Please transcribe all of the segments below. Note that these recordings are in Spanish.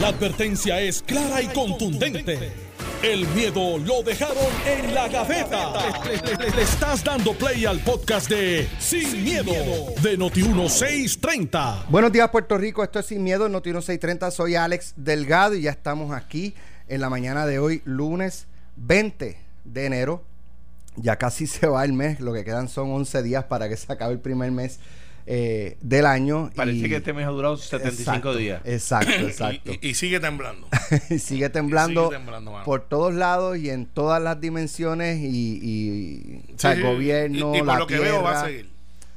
La advertencia es clara y contundente. El miedo lo dejaron en la gaveta. Le, estás dando play al podcast de Sin, miedo, de Noti1630. Buenos días, Puerto Rico. Esto es Sin Miedo, Noti1630. Soy Alex Delgado y ya estamos aquí en la mañana de hoy, lunes 20 de enero. Ya casi se va el mes, lo que quedan son 11 días para que se acabe el primer mes eh, del año. Parece y- que este mes ha durado 75 Exacto, días. Exacto, exacto. Y, y sigue temblando. y sigue temblando, sigue temblando, mano. por todos lados y en todas las dimensiones y, y o sea, Sí, el gobierno, y, y por la lo que veo va a seguir.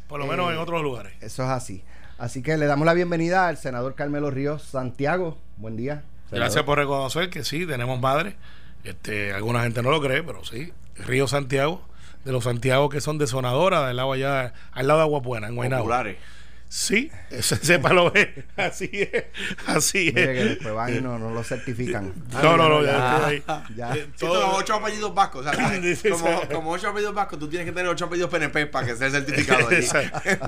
Por lo menos Eh, en otros lugares. Eso es así. Así que le damos la bienvenida al senador Carmelo Ríos Santiago. Buen día. Gracias por reconocer que sí, tenemos madre. Este, alguna gente no lo cree, pero sí. Río Santiago, de los Santiago que son de Sonadora, del lado allá, al lado de Agua Buena, en Guaynabo. Populares. Sí, ese sepa lo ve. Así es. Así Mire que es. después van y no, no lo certifican. No, no, no, ya, ya, estoy ahí. ya. Eh, Si todo- ocho apellidos vascos, o sea, como, sí. como ocho apellidos vascos, tú tienes que tener ocho apellidos PNP para que sea certificado allí.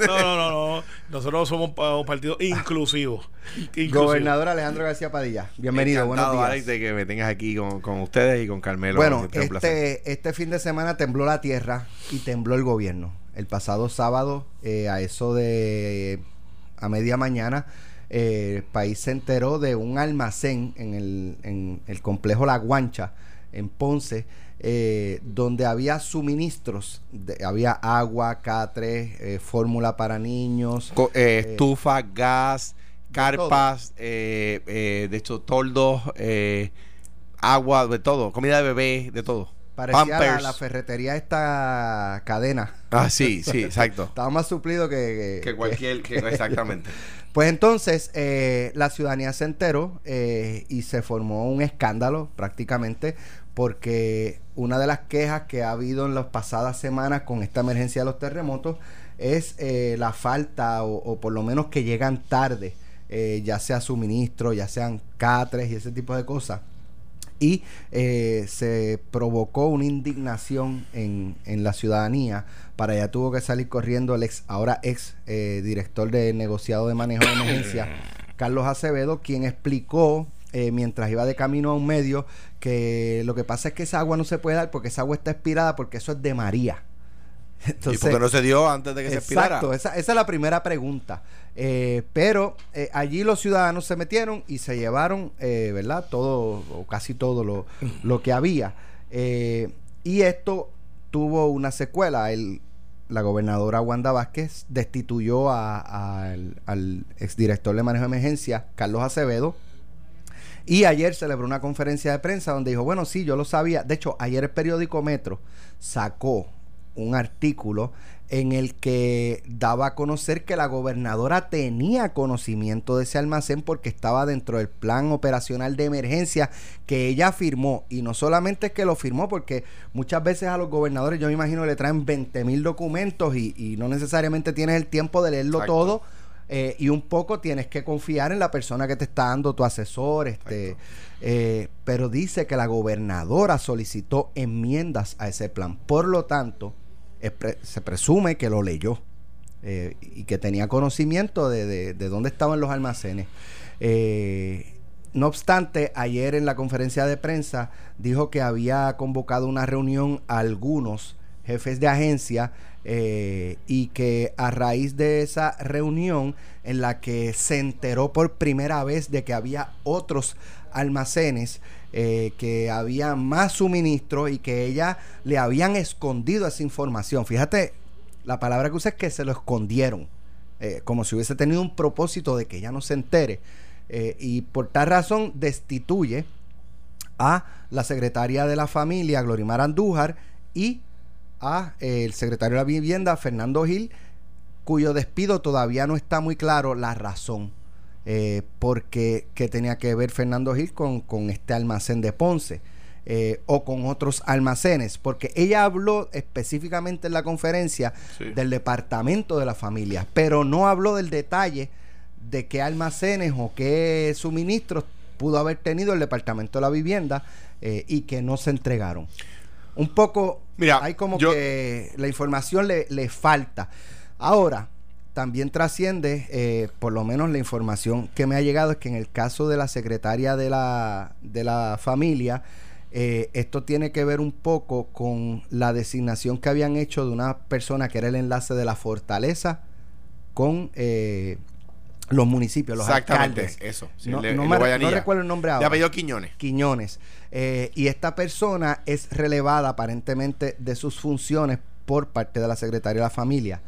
No, no, no, no. Nosotros somos un partido inclusivo. Inclusivo. Gobernador Alejandro García Padilla. Bienvenido, buenos Encantado, días. Alex, de que me tengas aquí con, con ustedes y con Carmelo. Bueno, este, este fin de semana tembló la tierra y tembló el gobierno. El pasado sábado, eh, a eso de a media mañana, eh, el país se enteró de un almacén en el, en el complejo La Guancha, en Ponce, eh, donde había suministros, de- había agua, catres, eh, fórmula para niños. Co- eh, estufa, gas, carpas, eh, eh, de hecho, toldos, agua, de todo, comida de bebé, de todo. Parecía la, la ferretería esta cadena. Ah, sí, sí, exacto. Estaba más suplido que, que cualquier, que, exactamente. Pues entonces eh, la ciudadanía se enteró eh, y se formó un escándalo prácticamente porque una de las quejas que ha habido en las pasadas semanas con esta emergencia de los terremotos es eh, la falta o, o por lo menos que llegan tarde, eh, ya sea suministro, ya sean catres y ese tipo de cosas. Y eh, se provocó una indignación en, en la ciudadanía. Para allá tuvo que salir corriendo el ex, ahora ex eh, director de negociado de manejo de emergencia, Carlos Acevedo, quien explicó eh, mientras iba de camino a un medio que lo que pasa es que esa agua no se puede dar porque esa agua está expirada porque eso es de María. ¿Y por qué no se dio antes de que se expirara? Exacto, esa, esa es la primera pregunta. Eh, pero eh, allí los ciudadanos se metieron y se llevaron, eh, ¿verdad? Todo o casi todo lo, lo que había. Y esto tuvo una secuela. El, la gobernadora Wanda Vázquez destituyó al, al exdirector de manejo de emergencia, Carlos Acevedo. Y ayer celebró una conferencia de prensa donde dijo, bueno, sí, yo lo sabía. De hecho, ayer el periódico Metro sacó un artículo en el que daba a conocer que la gobernadora tenía conocimiento de ese almacén porque estaba dentro del plan operacional de emergencia que ella firmó. Y no solamente es que lo firmó, porque muchas veces a los gobernadores yo me imagino que le traen 20 mil documentos y, y no necesariamente tienes el tiempo de leerlo Exacto. todo. eh, y un poco tienes que confiar en la persona que te está dando tu asesor, este, eh, pero dice que la gobernadora solicitó enmiendas a ese plan. Por lo tanto, se presume que lo leyó eh, y que tenía conocimiento de, de- de dónde estaban los almacenes. Eh, no obstante, ayer en la conferencia de prensa dijo que había convocado una reunión a algunos jefes de agencia eh, y que a raíz de esa reunión en la que se enteró por primera vez de que había otros almacenes, eh, que había más suministro y que ella le habían escondido esa información. Fíjate, la palabra que usa es que se lo escondieron, eh, como si hubiese tenido un propósito de que ella no se entere. Eh, y por tal razón destituye a la secretaria de la familia, Glorimar Andújar, y a el secretario de la vivienda, Fernando Gil, cuyo despido todavía no está muy claro la razón. Eh, porque que tenía que ver Fernando Gil con, con este almacén de Ponce eh, o con otros almacenes, porque ella habló específicamente en la conferencia Sí. del departamento de la familia, pero no habló del detalle de qué almacenes o qué suministros pudo haber tenido el departamento de la vivienda eh, y que no se entregaron. Un poco, Mira, hay como yo- que la información le, le falta. Ahora, también trasciende, eh, por lo menos la información que me ha llegado es que en el caso de la secretaria de la, de la familia, eh, esto tiene que ver un poco con la designación que habían hecho de una persona que era el enlace de la fortaleza con eh, los municipios, los Exactamente, alcaldes. eso. sí, no, de- no me de no recuerdo el nombre De ahora. apellido Quiñones. Quiñones. Eh, y esta persona es relevada aparentemente de sus funciones por parte de la Secretaría de la Familia.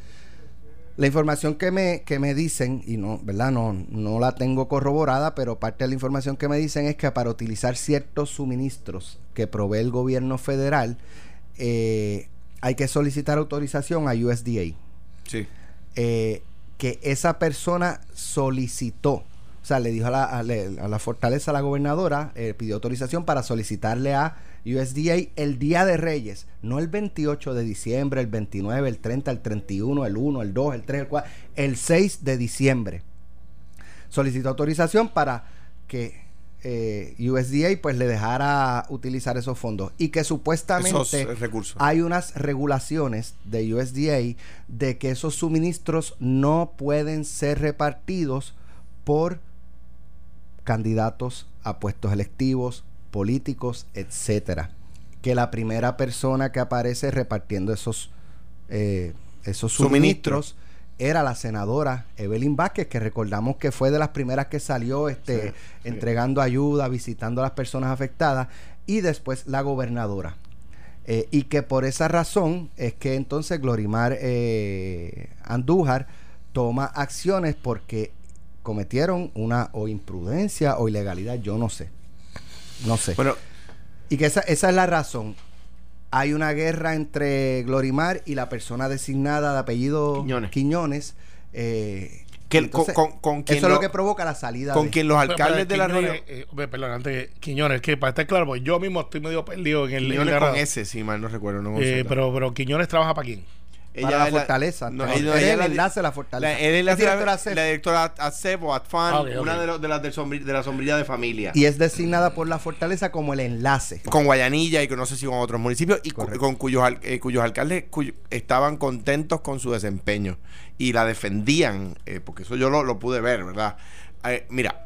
La información que me, que me dicen, y no, ¿verdad? No, no la tengo corroborada, pero parte de la información que me dicen es que para utilizar ciertos suministros que provee el gobierno federal, eh, hay que solicitar autorización a USDA Sí. eh, que esa persona solicitó, o sea, le dijo a la, a la fortaleza, a la gobernadora, eh, pidió autorización para solicitarle a USDA el Día de Reyes, no el 28 de diciembre, el 29, el 30, el 31, el 1, el 2, el 3, el 4, el 6 de diciembre. Solicitó autorización para que eh, USDA pues le dejara utilizar esos fondos y que supuestamente Esos eh, hay unas regulaciones de USDA de que esos suministros no pueden ser repartidos por candidatos a puestos electivos, políticos, etcétera. Que la primera persona que aparece repartiendo esos, eh, esos Suministros. era la senadora Evelyn Vázquez, que recordamos que fue de las primeras que salió este, Sí, sí. entregando ayuda, visitando a las personas afectadas, y después la gobernadora. Eh, y que por esa razón es que entonces Glorimar eh, Andújar toma acciones porque cometieron una o imprudencia o ilegalidad, yo no sé. No sé. Bueno, y que esa, esa es la razón. Hay una guerra entre Glorimar y la persona designada de apellido Quiñones. Quiñones. eh, Que- entonces, con- con- con quien eso es lo que provoca la salida con de- quien los Pero- pero alcaldes de la región. eh, perdón, antes que Quiñones, que para estar claro, pues yo mismo estoy medio perdido en el. en Quiñones con ese, si mal no recuerdo. No Eh, pero, pero Quiñones trabaja para quién? Para la es la- fortaleza. no, No, ella- ella el la- enlace de la fortaleza. La, él es la, directora la, ACEF. la directora ACEF o ATFAN, Ah, una de, los- de las del de la sombrilla de familia. y es designada por la fortaleza como el enlace. con Guayanilla y con no sé si con otros municipios y Correcto. con cuyos, eh, cuyos alcaldes cuyo- estaban contentos con su desempeño y la defendían, eh, porque eso yo lo, lo pude ver, ¿verdad? Eh, mira,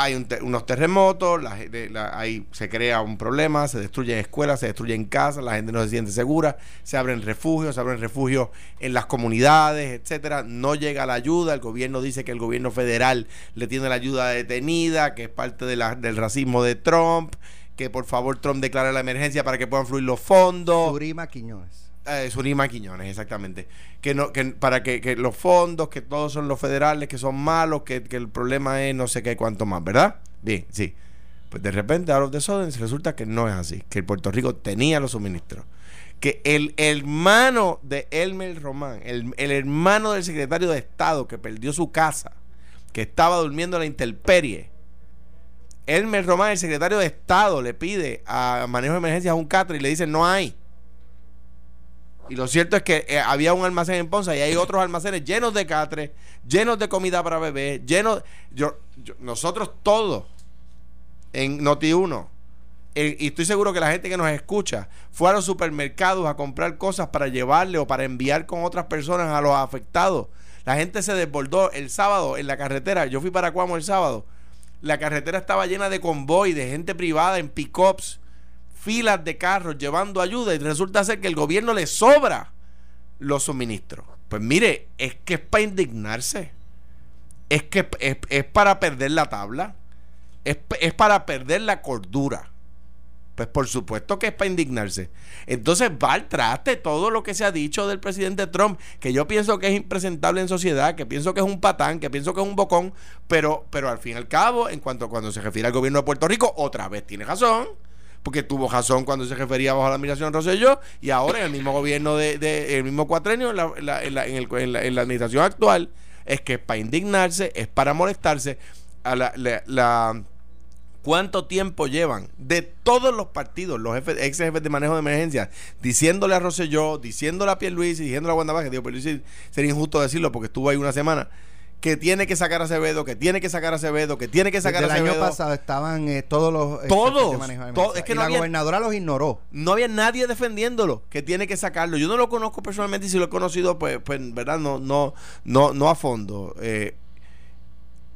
hay un unos terremotos, la, la- ahí se crea un problema, se destruyen escuelas, se destruyen casas, la gente no se siente segura, se abren refugios, se abren refugios en las comunidades, etcétera. No llega la ayuda, el gobierno dice que el gobierno federal le tiene la ayuda detenida, que es parte del racismo de Trump, que por favor Trump declare la emergencia para que puedan fluir los fondos. Surima Quiñones. Eh, Surima Quiñones, exactamente. Que no, que para que, que los fondos, que todos son los federales, que son malos, que, que el problema es no sé qué cuánto más, ¿verdad? Bien, sí. Pues de repente, out of the resulta que no es así. Que Puerto Rico tenía los suministros. Que el hermano de Elmer Román, el, el hermano del secretario de Estado que perdió su casa, que estaba durmiendo en la intemperie, Elmer Román, el secretario de Estado, le pide a manejo de emergencias un catre y le dice no hay. Y lo cierto es que eh, había un almacén en Ponce y hay otros almacenes llenos de catres, llenos de comida para bebés, llenos. Yo- nosotros todos en Noti1, eh, y estoy seguro que la gente que nos escucha fue a los supermercados a comprar cosas para llevarle o para enviar con otras personas a los afectados. La gente se desbordó el sábado en la carretera. Yo fui para Cuamo el sábado. La carretera estaba llena de convoy, de gente privada en pick-ups filas de carros llevando ayuda y resulta ser que el gobierno le sobra los suministros. Pues mire, es que es para indignarse. Es que es, es para perder la tabla. Es, es para perder la cordura. Pues por supuesto que es para indignarse. Entonces va al traste todo lo que se ha dicho del presidente Trump, que yo pienso que es impresentable en sociedad, que pienso que es un patán, que pienso que es un bocón, pero, pero al fin y al cabo, en cuanto cuando se refiere al gobierno de Puerto Rico, otra vez tiene razón porque tuvo razón cuando se refería bajo la administración Rosselló y ahora en el mismo gobierno de, de- el mismo cuatrenio en la, la- en la- en el- en en la administración actual es que es para indignarse es para molestarse a la- cuánto tiempo llevan de todos los partidos los jefes, ex jefes de manejo de emergencia diciéndole a Rosselló diciéndole a Pierluisi diciéndole a Wanda Vázquez digo Pierluisi sería injusto decirlo porque estuvo ahí una semana que tiene que sacar a Acevedo, que tiene que sacar a Acevedo, que tiene que sacar Desde a el Acevedo. año pasado estaban eh, todos los... eh, Todos, el es que y no la había- gobernadora los ignoró. no había nadie defendiéndolo, que tiene que sacarlo. Yo no lo conozco personalmente y si lo he conocido, pues, pues verdad, no, no, no, no a fondo. Eh,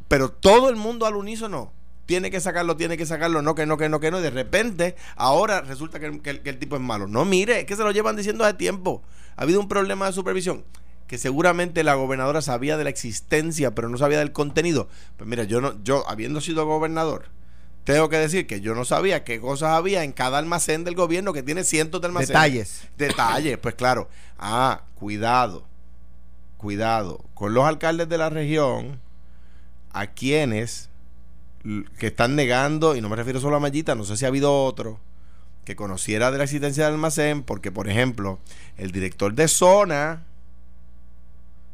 pero todo el mundo al unísono tiene que sacarlo, tiene que sacarlo, no, que no, que no, que no. Y de repente, ahora resulta que, el- que el- que el tipo es malo. No, mire, es que se lo llevan diciendo hace tiempo. Ha habido un problema de supervisión que seguramente la gobernadora sabía de la existencia, pero no sabía del contenido. Pues mira, yo no, yo habiendo sido gobernador, tengo que decir que yo no sabía qué cosas había en cada almacén del gobierno que tiene cientos de almacenes. Detalles. Detalles, pues claro. Ah, cuidado. Cuidado con los alcaldes de la región a quienes que están negando, y no me refiero solo a Mayita, no sé si ha habido otro que conociera de la existencia del almacén, porque por ejemplo, el director de zona,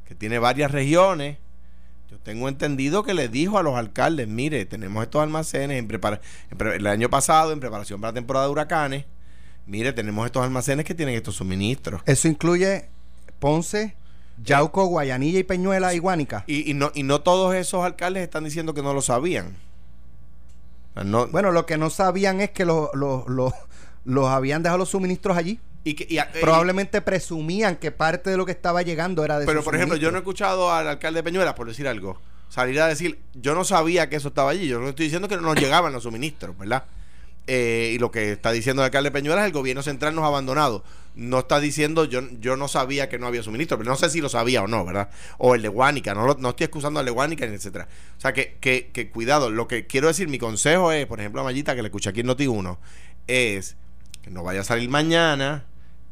que tiene varias regiones, yo tengo entendido que le dijo a los alcaldes, mire, tenemos estos almacenes en prepara en pre- el año pasado, en preparación para la temporada de huracanes, mire, tenemos estos almacenes que tienen estos suministros. Eso incluye Ponce, Yauco, Guayanilla y Peñuela y Guánica. Y, y no, y no todos esos alcaldes están diciendo que no lo sabían. O sea, no- Bueno, lo que no sabían es que los, los, los, los habían dejado los suministros allí. Y que- y- y- Probablemente presumían que parte de lo que estaba llegando era de pero por ejemplo, yo no he escuchado al alcalde de Peñuelas, por decir algo, salir a decir, yo no sabía que eso estaba allí. Yo no estoy diciendo que no nos llegaban los suministros, ¿verdad? Eh, y lo que está diciendo el alcalde de Peñuelas, el gobierno central nos ha abandonado. No está diciendo, yo, yo no sabía que no había suministro, pero no sé si lo sabía o no, ¿verdad? O el de Guánica, no, lo- no estoy excusando al de Guánica, etcétera. O sea, que, que, que cuidado, lo que quiero decir, mi consejo es, por ejemplo, a Mayita, que le escuché aquí en Noti1, es que no vaya a salir mañana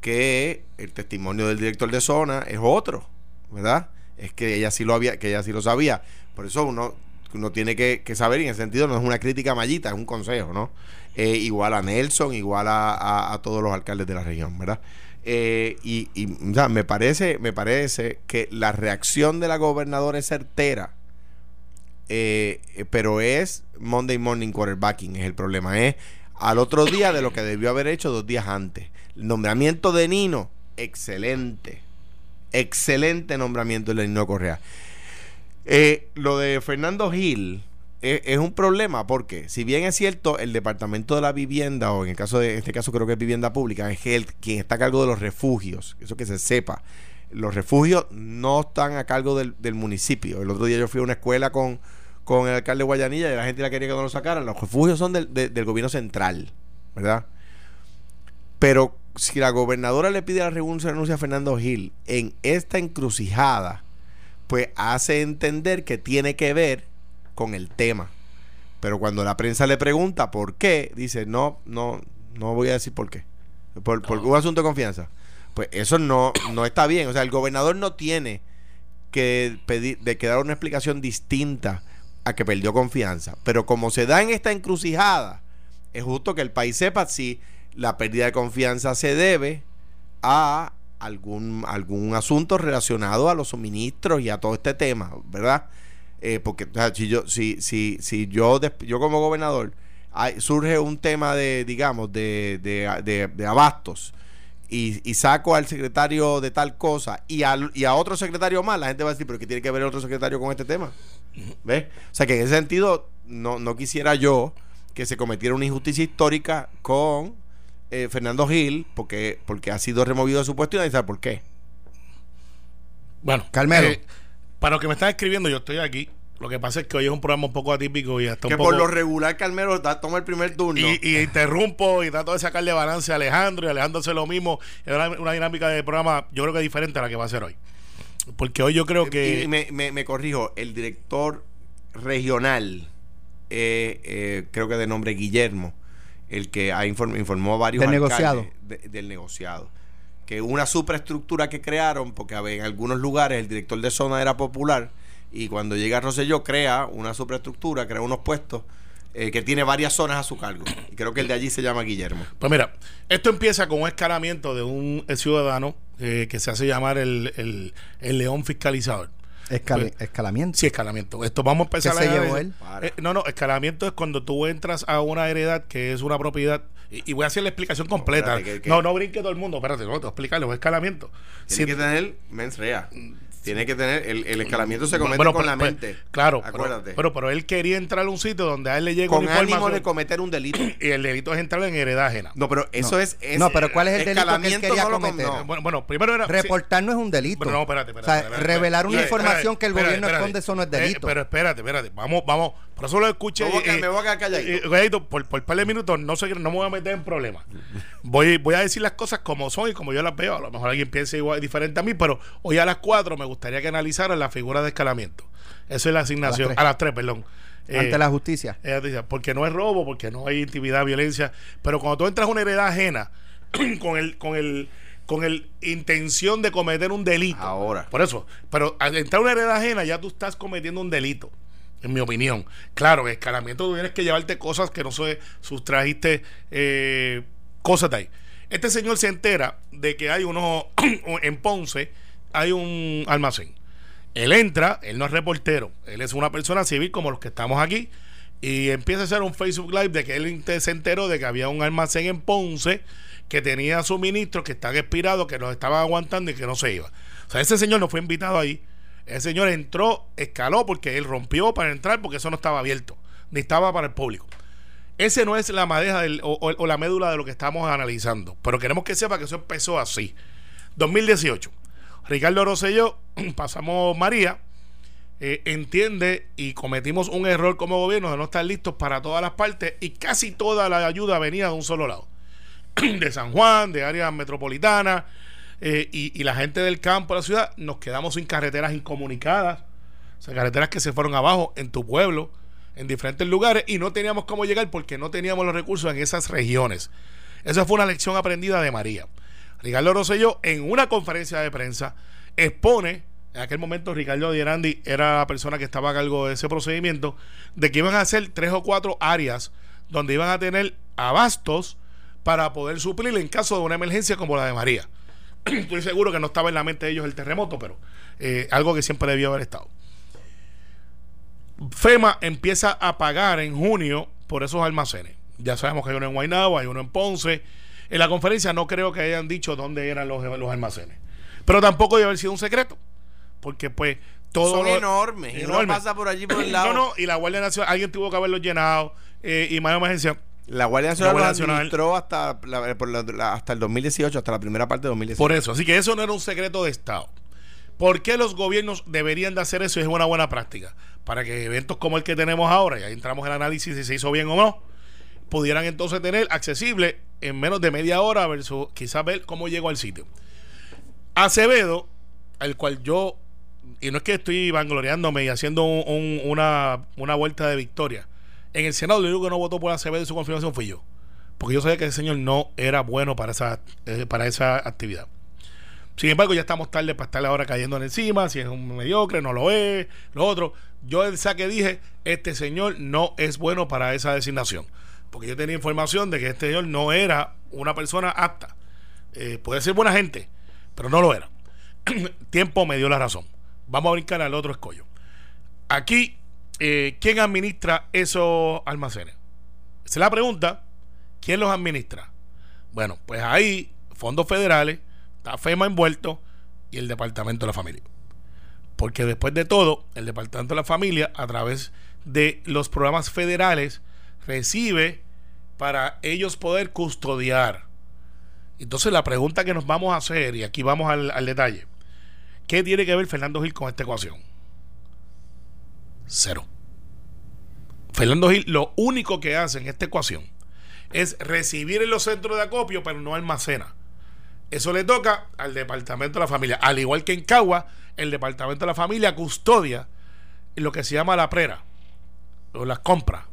que el testimonio del director de zona es otro, ¿verdad? Es que ella sí lo había, que ella sí lo sabía. Por eso uno, uno tiene que, saber, y en ese sentido no es una crítica a Mayita, es un consejo, ¿no? Eh, igual a Nelson, igual a, todos los alcaldes de la región, ¿verdad? Eh, y o sea, me parece, me parece que la reacción de la gobernadora es certera. Eh, pero es Monday morning quarterbacking, es el problema. Es al otro día de lo que debió haber hecho dos días antes. Nombramiento de Nino, excelente. Excelente nombramiento de Nino Correa. Eh, lo de Fernando Gil es, es un problema porque, si bien es cierto, el Departamento de la Vivienda, o en el caso de en este caso creo que es Vivienda Pública, es el, quien está a cargo de los refugios, eso que se sepa. Los refugios no están a cargo del, del municipio. El otro día yo fui a una escuela con, con el alcalde de Guayanilla y la gente la quería que no lo sacaran. Los refugios son del, de- del gobierno central, ¿verdad? Pero si la gobernadora le pide la renuncia, renuncia a Fernando Gil en esta encrucijada, pues hace entender que tiene que ver con el tema. Pero cuando la prensa le pregunta por qué, dice, no, no, no voy a decir por qué. Por, por un asunto de confianza. Pues eso no, no está bien. O sea, el gobernador no tiene que pedir, de que dar una explicación distinta a que perdió confianza. Pero como se da en esta encrucijada, es justo que el país sepa si la pérdida de confianza se debe a algún, algún asunto relacionado a los suministros y a todo este tema, ¿verdad? Eh, porque o sea, si yo, si, si, si yo, yo como gobernador surge un tema de, digamos, de, de, de- de abastos y, y saco al secretario de tal cosa y, al, y a otro secretario más, la gente va a decir, pero ¿qué tiene que ver el otro secretario con este tema? ¿Ves? O sea que en ese sentido no, no quisiera yo que se cometiera una injusticia histórica con eh, Fernando Gil porque, porque ha sido removido de su puesto y nadie sabe por qué. Bueno, Carmelo. eh, para los que me están escribiendo, yo estoy aquí. Lo que pasa es que hoy es un programa un poco atípico y hasta que un poco... por lo regular Carmelo da- toma el primer turno. Y, y interrumpo y trato de sacarle balance a Alejandro y Alejandro hace lo mismo. Es una, una dinámica de programa, yo creo que diferente a la que va a ser hoy. Porque hoy yo creo que. Y me, me- me corrijo, el director regional, eh, eh, creo que de nombre Guillermo, el que ha inform- informó a varios Del alcaldes negociado. de- del negociado. Que una superestructura que crearon, porque en algunos lugares el director de zona era popular, y cuando llega Rosselló crea una superestructura, crea unos puestos eh, que tiene varias zonas a su cargo. Y creo que el de allí se llama Guillermo. Pues mira, esto empieza con un escalamiento de un eh, ciudadano eh, que se hace llamar el, el- el león fiscalizador. Escala- escalamiento. Sí, escalamiento. Esto vamos a empezar ¿Qué a se leer- llevó él? Eh, no, no, escalamiento es cuando tú entras a una heredad que es una propiedad. Y, y voy a hacer la explicación completa. espérate, que- que- No, no brinque todo el mundo. Espérate, no, te a explicarlo. Es escalamiento. Tiene Si- que tener mens rea. Tiene que tener, el, el escalamiento se comete Bueno, con pero- la pero- mente. claro, Acuérdate. Pero, pero, él quería entrar a un sitio donde a él le llega con ánimo de cometer un delito. y el delito es entrar en heredad ajena. No, pero eso No. es, es- No, pero ¿cuál es el delito que él quería no lo cometer? con- no. Bueno, bueno, primero era... sí. Reportar no es un delito. Pero no, espérate, espérate. O sea, espérate, revelar una Espérate, información que el gobierno espérate. esconde, eso no es Eh, delito. pero espérate, espérate. Vamos, vamos. Por eso lo escuché. Me voy a quedar- me voy a quedar calladito. eh, calladito, por, por par de minutos, no sé, no me voy a meter en problemas. Voy, voy a decir las cosas como son y como yo las veo. A lo mejor alguien piensa igual, diferente a mí, pero hoy a las 4 me gustaría que analizaran la figura de escalamiento. Esa es la asignación. A las 3, perdón. Eh, Ante la justicia. ella dice, porque no es robo, porque no hay intimidad, violencia. Pero cuando tú entras a una heredad ajena con el, con el, con el intención de cometer un delito. Ahora. Por eso. Pero al entrar a una heredad ajena ya tú estás cometiendo un delito. En mi opinión. Claro, en escalamiento tú tienes que llevarte cosas que no se sustrajiste eh, cosas de ahí. Este señor se entera de que hay uno en Ponce, hay un almacén. Él entra, él no es reportero, él es una persona civil como los que estamos aquí, y empieza a hacer un Facebook Live de que él se enteró de que había un almacén en Ponce que tenía suministros que están expirados, que los estaban aguantando y que no se iba. O sea, ese señor no fue invitado ahí. Ese señor entró, escaló porque él rompió para entrar porque eso no estaba abierto, ni estaba para el público. Ese no es la madeja o la médula de lo que estamos analizando, pero queremos que sepa que eso empezó así. 2018. Ricardo Rosselló, pasamos María, eh, entiende y cometimos un error como gobierno de no estar listos para todas las partes y casi toda la ayuda venía de un solo lado. de San Juan, de áreas metropolitanas eh, y, la gente del campo la ciudad nos quedamos sin carreteras incomunicadas, o sea, carreteras que se fueron abajo en tu pueblo, en diferentes lugares y no teníamos cómo llegar porque no teníamos los recursos en esas regiones. Esa fue una lección aprendida de María. Ricardo Rosselló en una conferencia de prensa expone, en aquel momento Ricardo Dierandi era la persona que estaba a cargo de ese procedimiento, de que iban a hacer tres o cuatro áreas donde iban a tener abastos para poder suplir en caso de una emergencia como la de María. Estoy seguro que no estaba en la mente de ellos el terremoto, pero eh, algo que siempre debió haber estado. FEMA empieza a pagar en junio por esos almacenes. Ya sabemos que hay uno en Guaynabo, hay uno en Ponce. En la conferencia no creo que hayan dicho dónde eran los, los almacenes. Pero tampoco debe haber sido un secreto. Porque pues todo... Son lo- enormes. Y uno enormes. pasa por allí por el lado. No, no, y la Guardia Nacional, alguien tuvo que haberlo llenado. eh, y más emergencia. La Guardia Nacional La Guardia lo Nacional- administró hasta, la- por la- la- hasta el 2018, hasta la primera parte de 2018. Por eso, así que eso no era un secreto de Estado. ¿Por qué los gobiernos deberían de hacer eso? Es una buena práctica. Para que eventos como el que tenemos ahora, y ahí entramos en el análisis si se hizo bien o no, pudieran entonces tener accesible en menos de media hora versus quizás ver cómo llegó al sitio. Acevedo, al cual yo, y no es que estoy vangloriándome y haciendo un- un- una, una vuelta de victoria, en el Senado lo único que no votó por Acevedo y su confirmación fui yo. Porque yo sabía que ese señor no era bueno para esa, eh, para esa actividad. Sin embargo, ya estamos tarde para estarle ahora cayendo encima, si es un mediocre, no lo es, lo otro. Yo el saque dije, este señor no es bueno para esa designación. Porque yo tenía información de que este señor no era una persona apta. Eh, puede ser buena gente, pero no lo era. Tiempo me dio la razón. Vamos a brincar al otro escollo. Aquí, eh, ¿quién administra esos almacenes? Esa es la pregunta. ¿Quién los administra? Bueno, pues ahí, fondos federales, está FEMA envuelto y el Departamento de la Familia. Porque después de todo, el Departamento de la Familia, a través de los programas federales, recibe para ellos poder custodiar. Entonces la pregunta que nos vamos a hacer, y aquí vamos al, al detalle, ¿qué tiene que ver Fernando Gil con esta ecuación? Cero. Fernando Gil lo único que hace en esta ecuación es recibir en los centros de acopio, pero no almacena. Eso le toca al Departamento de la Familia. Al igual que en Cagua, el Departamento de la Familia custodia lo que se llama la prera o las compras.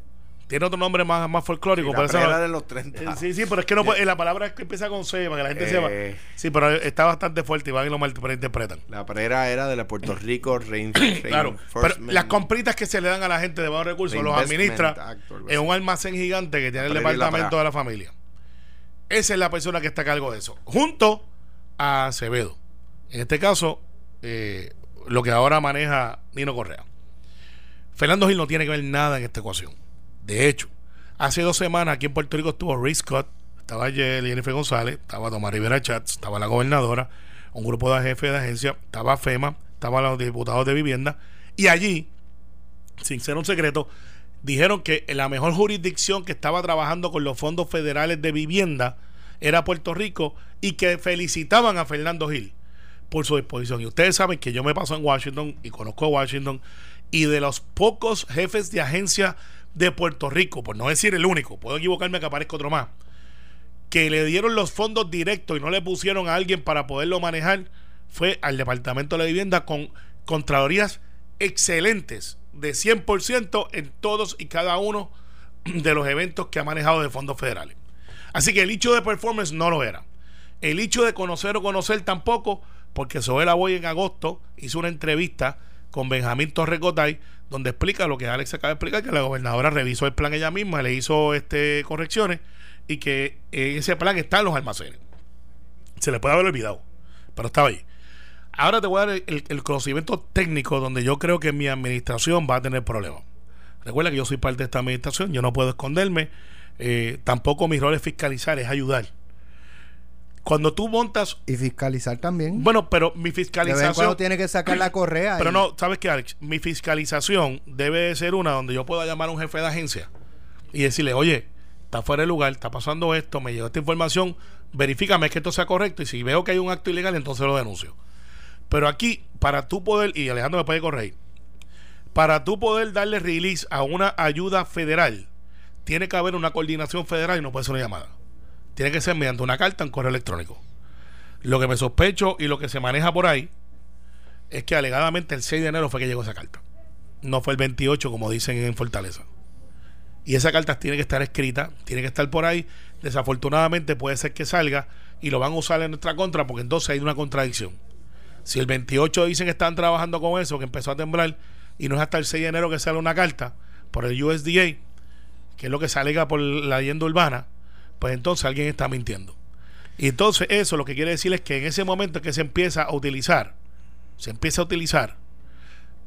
Tiene otro nombre más, más folclórico. la pero de los 30. Eh, Sí, sí, pero es que no puede- la palabra es que empieza con C para que la gente Eh. sepa. Sí, pero está bastante fuerte y van y lo malinterpretan. La prera era de la Puerto Rico Rain, Claro, pero las compritas que se le dan a la gente de bajos recursos los administra Act o algo en un almacén gigante que tiene el la departamento de la familia. Esa es la persona que está a cargo de eso, junto a Acevedo. En este caso, eh, lo que ahora maneja Nino Correa. Fernando Gil no tiene que ver nada en esta ecuación. De hecho, hace dos semanas aquí en Puerto Rico estuvo Rick Scott, estaba Jennifer González, estaba Tomás Rivera Chats, estaba la gobernadora, un grupo de jefes de agencia, estaba FEMA, estaban los diputados de vivienda, y allí, sin ser un secreto, dijeron que la mejor jurisdicción que estaba trabajando con los fondos federales de vivienda era Puerto Rico y que felicitaban a Fernando Gil por su disposición. Y ustedes saben que yo me paso en Washington y conozco a Washington y de los pocos jefes de agencia de Puerto Rico, por no decir el único, puedo equivocarme que aparezca otro más, que le dieron los fondos directos y no le pusieron a alguien para poderlo manejar, fue al Departamento de la Vivienda con contralorías excelentes de 100% en todos y cada uno de los eventos que ha manejado de fondos federales. Así que el hecho de performance no lo era. El hecho de conocer o conocer tampoco, porque Soela Boy en agosto hizo una entrevista con Benjamín Torrecotay, donde explica lo que Alex acaba de explicar, que la gobernadora revisó el plan ella misma, le hizo este correcciones y que ese plan está en los almacenes. Se le puede haber olvidado, pero estaba ahí. Ahora te voy a dar el, conocimiento técnico donde yo creo que mi administración va a tener problemas. Recuerda que yo soy parte de esta administración, yo no puedo esconderme. Eh, tampoco mi rol es fiscalizar, es ayudar. Cuando tú montas. Y fiscalizar también. Bueno, pero mi fiscalización. De tiene que sacar la correa. Pero no, ¿sabes qué, Alex? Mi fiscalización debe ser una donde yo pueda llamar a un jefe de agencia y decirle, oye, está fuera de lugar, está pasando esto, me llegó esta información, verifícame que esto sea correcto y si veo que hay un acto ilegal, entonces lo denuncio. Pero aquí, para tú poder, y Alejandro me puede corregir, para tú poder darle release a una ayuda federal, tiene que haber una coordinación federal y no puede ser una llamada. Tiene que ser mediante una carta en correo electrónico. Lo que me sospecho y lo que se maneja por ahí es que alegadamente el 6 de enero fue que llegó esa carta. No fue el 28 como dicen en Fortaleza. Y esa carta tiene que estar escrita, tiene que estar por ahí. Desafortunadamente puede ser que salga y lo van a usar en nuestra contra porque entonces hay una contradicción. Si el 28 dicen que están trabajando con eso, que empezó a temblar, y no es hasta el 6 de enero que sale una carta por el USDA, que es lo que se alega por la leyenda urbana, pues entonces alguien está mintiendo. Y entonces eso lo que quiere decir es que en ese momento que se empieza a utilizar, se empieza a utilizar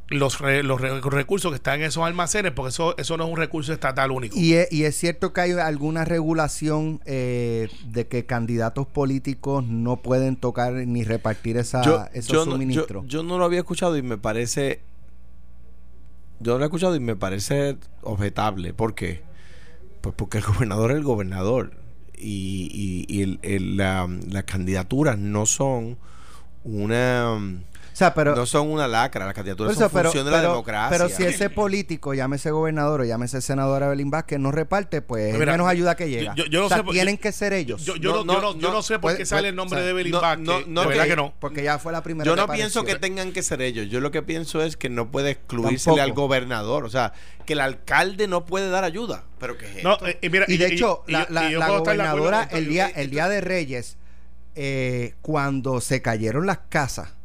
los, los, recursos que están en esos almacenes, porque eso, eso no es un recurso estatal único. Y es, y es cierto que hay alguna regulación eh, de que candidatos políticos no pueden tocar ni repartir esa, esos suministros. yo, no lo había escuchado y me parece. Yo no lo he escuchado y me parece objetable. ¿Por qué? Pues porque el gobernador es el gobernador. Y, y, el, la, las candidaturas no son una no son una lacra, las candidaturas son función de la democracia. Pero si ese político, llámese gobernador o llámese senador Abelín Vázquez, no reparte, pues es menos ayuda que llega. Yo, no tienen que ser ellos. Yo, no, sé por qué pues, sale el nombre de Abelín Vázquez. No, verdad que no. Porque ya fue la primera Yo no pienso que tengan que ser ellos. Yo lo que pienso es que no puede excluírsele al gobernador. O sea, que el alcalde no puede dar ayuda. Pero que eh, y, de hecho, la, gobernadora, el día, el día de Reyes, eh, cuando se cayeron las casas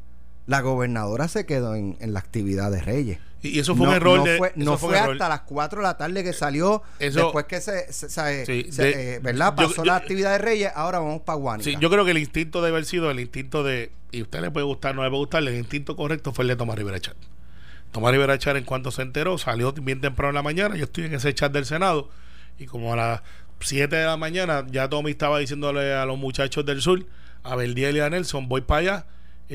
la gobernadora se quedó en, la actividad de Reyes. Y eso fue un error. No fue, no fue, hasta las 4 de la tarde que salió. después que se, eh, ¿verdad? Pasó la actividad de Reyes, ahora vamos para Guanica. Sí, yo creo que el instinto debe haber sido el instinto de. Y a usted le puede gustar, no le puede gustar. El instinto correcto fue el de Tomás Rivera Chat. Tomás Rivera Chat, en cuanto se enteró, salió bien temprano en la mañana. Yo estoy en ese chat del Senado. Y como a las 7 de la mañana, ya Tommy estaba diciéndole a los muchachos del sur, a Verdiel y a Nelson, voy para allá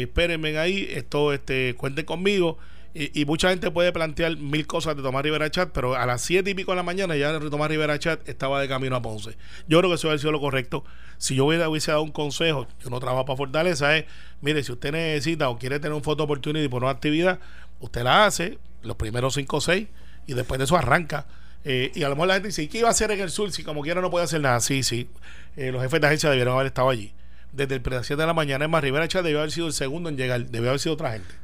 espérenme ahí, esto, este, cuenten conmigo. Y, mucha gente puede plantear mil cosas de Tomás Rivera Chat, pero a las siete y pico de la mañana ya Tomás Rivera Chat estaba de camino a Ponce. Yo creo que eso hubiera sido lo correcto. Si yo hubiera, hubiese dado un consejo, yo no trabajo para Fortaleza, es, mire, si usted necesita o quiere tener un foto opportunity por una actividad, usted la hace, los primeros cinco o seis, y después de eso arranca. Eh, y a lo mejor la gente dice, ¿y qué iba a hacer en el sur si como quiera no puede hacer nada? Sí, sí. Eh, los jefes de agencia debieron haber estado allí desde el 7 de la mañana. Es más, Rivera Chat debió haber sido el segundo en llegar, debió haber sido otra gente.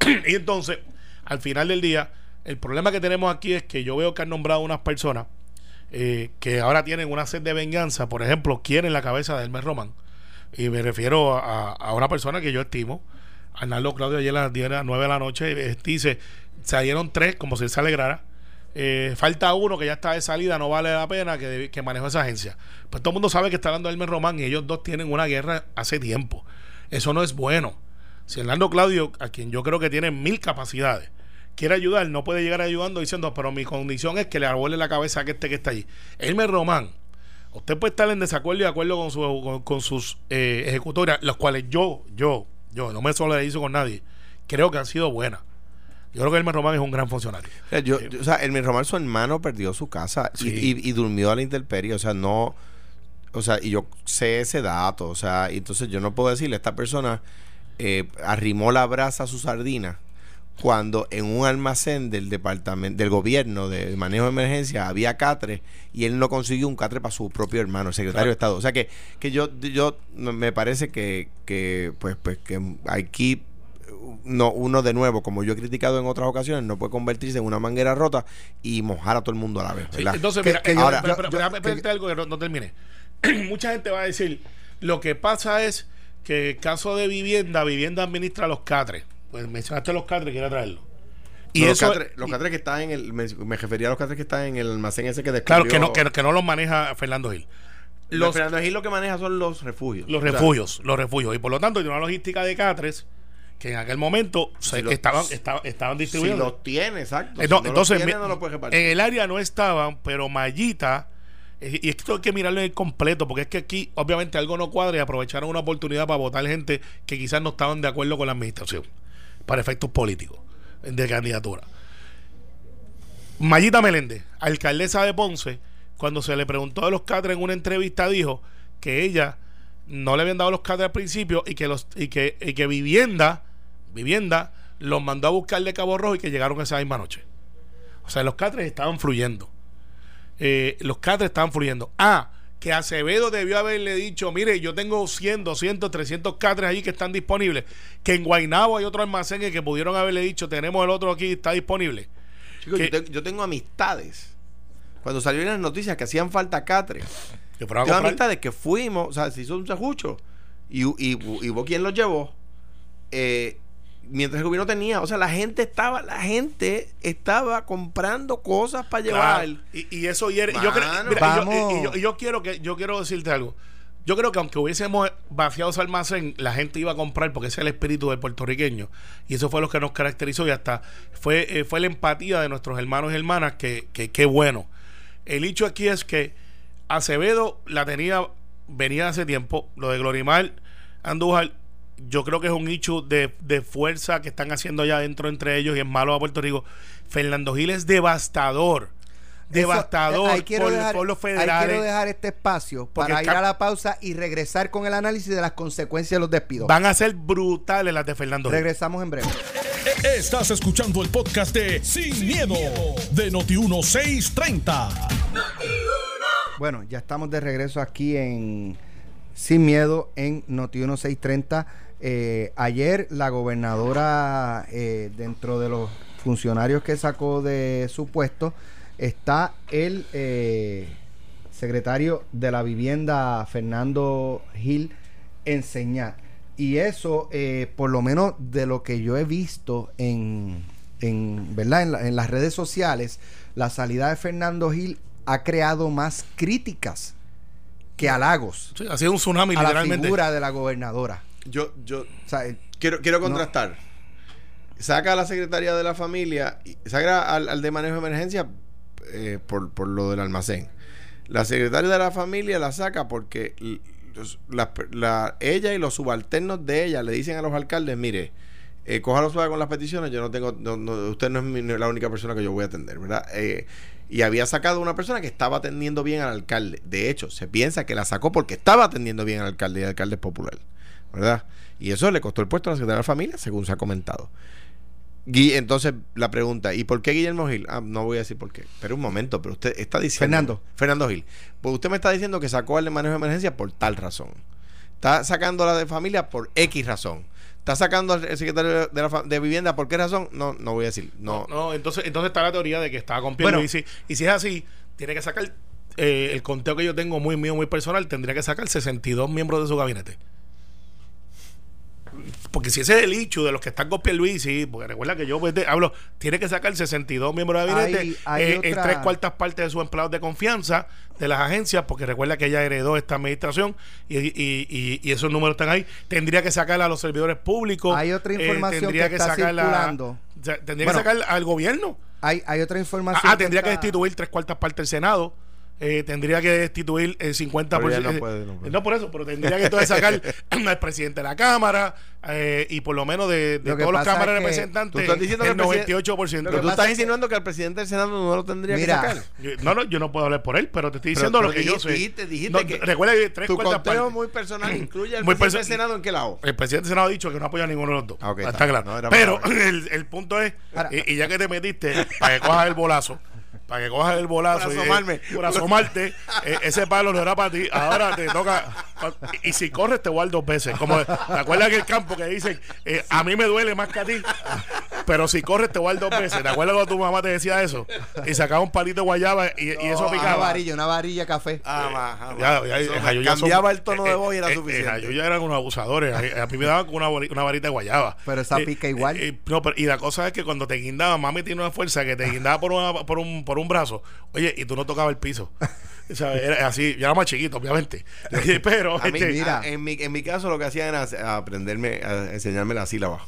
y entonces, al final del día, el problema que tenemos aquí es que yo veo que han nombrado unas personas eh, que ahora tienen una sed de venganza. Por ejemplo, quieren la cabeza de Hermes Román. Y me refiero a, una persona que yo estimo. Arnaldo Claudio ayer a las 10 9 de la noche eh, dice, salieron tres como si él se alegrara eh, falta uno que ya está de salida, no vale la pena que, que manejó esa agencia. Pues todo el mundo sabe que está hablando Elmer Román y ellos dos tienen una guerra hace tiempo. Eso no es bueno. Si Hernando Claudio, a quien yo creo que tiene mil capacidades, quiere ayudar, no puede llegar ayudando diciendo, pero mi condición es que le arbole la cabeza a este que está ahí. Elmer Román, usted puede estar en desacuerdo y de acuerdo con, su, con, sus eh, ejecutorias, los cuales yo, yo, yo, no me solidarizo con nadie creo que han sido buenas. Yo creo que Elmer Román es un gran funcionario. O sea, yo, yo- o sea, Elmer Román, su hermano, perdió su casa y- y, y durmió a la intemperie. O sea, no. O sea, y yo sé ese dato. O sea, y entonces yo no puedo decirle, esta persona eh, arrimó la brasa a su sardina cuando en un almacén del departamento del gobierno de manejo de emergencia había catre y él no consiguió un catre para su propio hermano, el secretario Claro. de Estado. O sea que, que yo, yo me parece que, que pues, pues que aquí no, uno de nuevo, como yo he criticado en otras ocasiones, no puede convertirse en una manguera rota y mojar a todo el mundo a la vez. Entonces, Que- mira, que eh, yo- ahora, yo- pero- pero yo- déjame que- algo que no, no termine. Mucha gente va a decir, lo que pasa es que el caso de vivienda, vivienda administra los catres. Pues mencionaste los catres, quiero traerlo. Y No, eso, los, catres, los catres que están en el. Me, me refería a los catres que están en el almacén ese que claro, descubrió. que no, que, que no los maneja Fernando Gil. Los, Fernando Gil lo que maneja son los refugios. los O sea, refugios, los refugios. Y por lo tanto, hay una logística de catres que en aquel momento se- estaban, estaban, estaban si distribuyendo. los tiene, exacto. Si Entonces, no entonces, los tiene, no los puede repartir. en el área no estaban, pero Mallita, eh, y esto hay que mirarlo en el completo, porque es que aquí obviamente algo no cuadra y aprovecharon una oportunidad para votar gente que quizás no estaban de acuerdo con la administración, para efectos políticos de candidatura. Mayita Meléndez, alcaldesa de Ponce, cuando se le preguntó de los cadres en una entrevista, dijo que ella no le habían dado los cadres al principio y que los y que, y que vivienda, vivienda, los mandó a buscar de Cabo Rojo y que llegaron esa misma noche. O sea, los cadres estaban fluyendo. Eh, los cadres estaban fluyendo. Ah, que Acevedo debió haberle dicho, mire, yo tengo 100, 200, 300 cadres ahí que están disponibles. Que en Guaynabo hay otro almacén que pudieron haberle dicho, tenemos el otro aquí, está disponible. Chicos, que- yo, te- yo tengo amistades. Cuando salieron las noticias que hacían falta catres. A Tengo comprar. amistades que fuimos, o sea, se hizo un sajucho. Y, y, y hubo quien los llevó. eh, mientras el gobierno tenía, o sea, la gente estaba, la gente estaba comprando cosas para llevar. Claro, Y, y eso y yo, creo- Mano. mira, y yo- Vamos. y- y yo- y yo quiero que yo quiero decirte algo. Yo creo que aunque hubiésemos vaciado ese almacén, la gente iba a comprar porque ese es el espíritu del puertorriqueño. Y eso fue lo que nos caracterizó y hasta fue, eh, fue la empatía de nuestros hermanos y hermanas que, que, qué bueno. El hecho aquí es que Acevedo la tenía, venía hace tiempo, lo de Glorimar Andújar, yo creo que es un hecho de, de fuerza que están haciendo allá adentro entre ellos y es malo a Puerto Rico. Fernando Gil es devastador. Devastador Eso, eh, ahí quiero por, dejar, por los ahí federales. quiero dejar este espacio para ir a la pausa y regresar con el análisis de las consecuencias de los despidos. Van a ser brutales las de Fernando Gil. Regresamos en breve. Estás escuchando el podcast de Sin, miedo, de Noti1630. Bueno, ya estamos de regreso aquí en Sin Miedo en Noti 1630. Eh, ayer la gobernadora, eh, dentro de los funcionarios que sacó de su puesto, está el eh, secretario de la vivienda, Fernando Gil Enseñar. Y eso, por lo menos de lo que yo he visto en, en, ¿verdad? En las redes sociales, la salida de Fernando Gil ha creado más críticas que halagos Sí, ha sido un tsunami, a la literalmente. figura de la gobernadora. Yo, yo O sea, quiero, quiero contrastar. Saca a la Secretaría de la Familia, y saca al, al de manejo de emergencia eh, por, por lo del almacén. La Secretaria de la Familia la saca porque la- la- ella y los subalternos de ella le dicen a los alcaldes, mire, eh, cójalo suave con las peticiones, yo no tengo, no- no- usted no es mi- la única persona que yo voy a atender, ¿verdad? Eh, y había sacado una persona que estaba atendiendo bien al alcalde. De hecho, se piensa que la sacó porque estaba atendiendo bien al alcalde y el alcalde es popular, ¿verdad? Y eso le costó el puesto a la Secretaría de la Familia, según se ha comentado. Entonces, la pregunta, ¿y por qué Guillermo Gil? Ah, no voy a decir por qué. Pero un momento, pero usted está diciendo... Fernando. Fernando Gil. Pues usted me está diciendo que sacó al de manejo de emergencia por tal razón. Está sacando a la de familia por X razón. Está sacando al secretario de, la de vivienda por qué razón. No, no voy a decir. No. No, entonces, entonces está la teoría de que estaba con Bueno. Pierluisi. y si es así, tiene que sacar eh, el conteo que yo tengo muy mío, muy personal, tendría que sacar 62 miembros de su gabinete. Porque si ese es el hecho de los que están con Pierluisi, porque recuerda que yo pues, hablo, tiene que sacar 62 miembros de gabinete, eh, en otra- tres cuartas partes de sus empleados de confianza de las agencias, porque recuerda que ella heredó esta administración y, y- y- y esos números están ahí. Tendría que sacar a los servidores públicos. Hay otra eh, información tendría que está sacar a- circulando. tendría Bueno, que sacar al gobierno. hay, hay otra Ah, información. ah, tendría que destituir tres cuartas partes del Senado. Eh, tendría que destituir el 50%. Pero ya no eh, puede, no puede. no, por eso, pero tendría que entonces sacar al presidente de la Cámara eh, y por lo menos de, de Lo todos los cámaras es que representantes, tú estás diciendo el el presidente- 98%. Pero tú estás insinuando que el presidente del Senado no lo tendría Mira, que sacar. Yo- No, no, yo no puedo hablar por él, pero te estoy diciendo pero lo que yo dijiste- sé. dijiste- dijiste No, que recuerda que tres Tu cuartas conteo partes. muy personal incluye al Muy presidente del Senado en qué lado. El presidente del Senado ha dicho que no apoya a ninguno de los dos. Ah, está, está. claro. Pero el, el punto es, y, y ya que te metiste, para que cojas el bolazo, para que cojas el bolazo. Por y- asomarme. por asomarte, eh, ese palo no era para ti. Ahora te toca. Y, y si corres, te dar dos veces. Como, ¿Te acuerdas que el campo que dicen, eh, a mí me duele más que a ti? Pero si corres, te voy a dar dos veces. ¿Te acuerdas cuando tu mamá te decía eso? Y sacaba un palito de guayaba y, y eso Una picaba. varilla, una varilla café. Ah, ah. Ya, ya, Eso eh, Jayuya son- cambiaba el tono eh, de voz y era eh, eh, suficiente. Jayuya eran unos abusadores. A, a mí me daban con una, una varita de guayaba. Pero esa Eh, pica igual. eh, no, pero- y la cosa es que cuando te guindaban, mami tiene una fuerza que te guindaba por, una- por, un, por un brazo. Oye, y tú no tocabas el piso. O sea, era así. Yo era más chiquito, obviamente. Pero, A mí, este, mira. a- en, mi, en mi caso lo que hacían era aprenderme, a enseñarme las sílabas.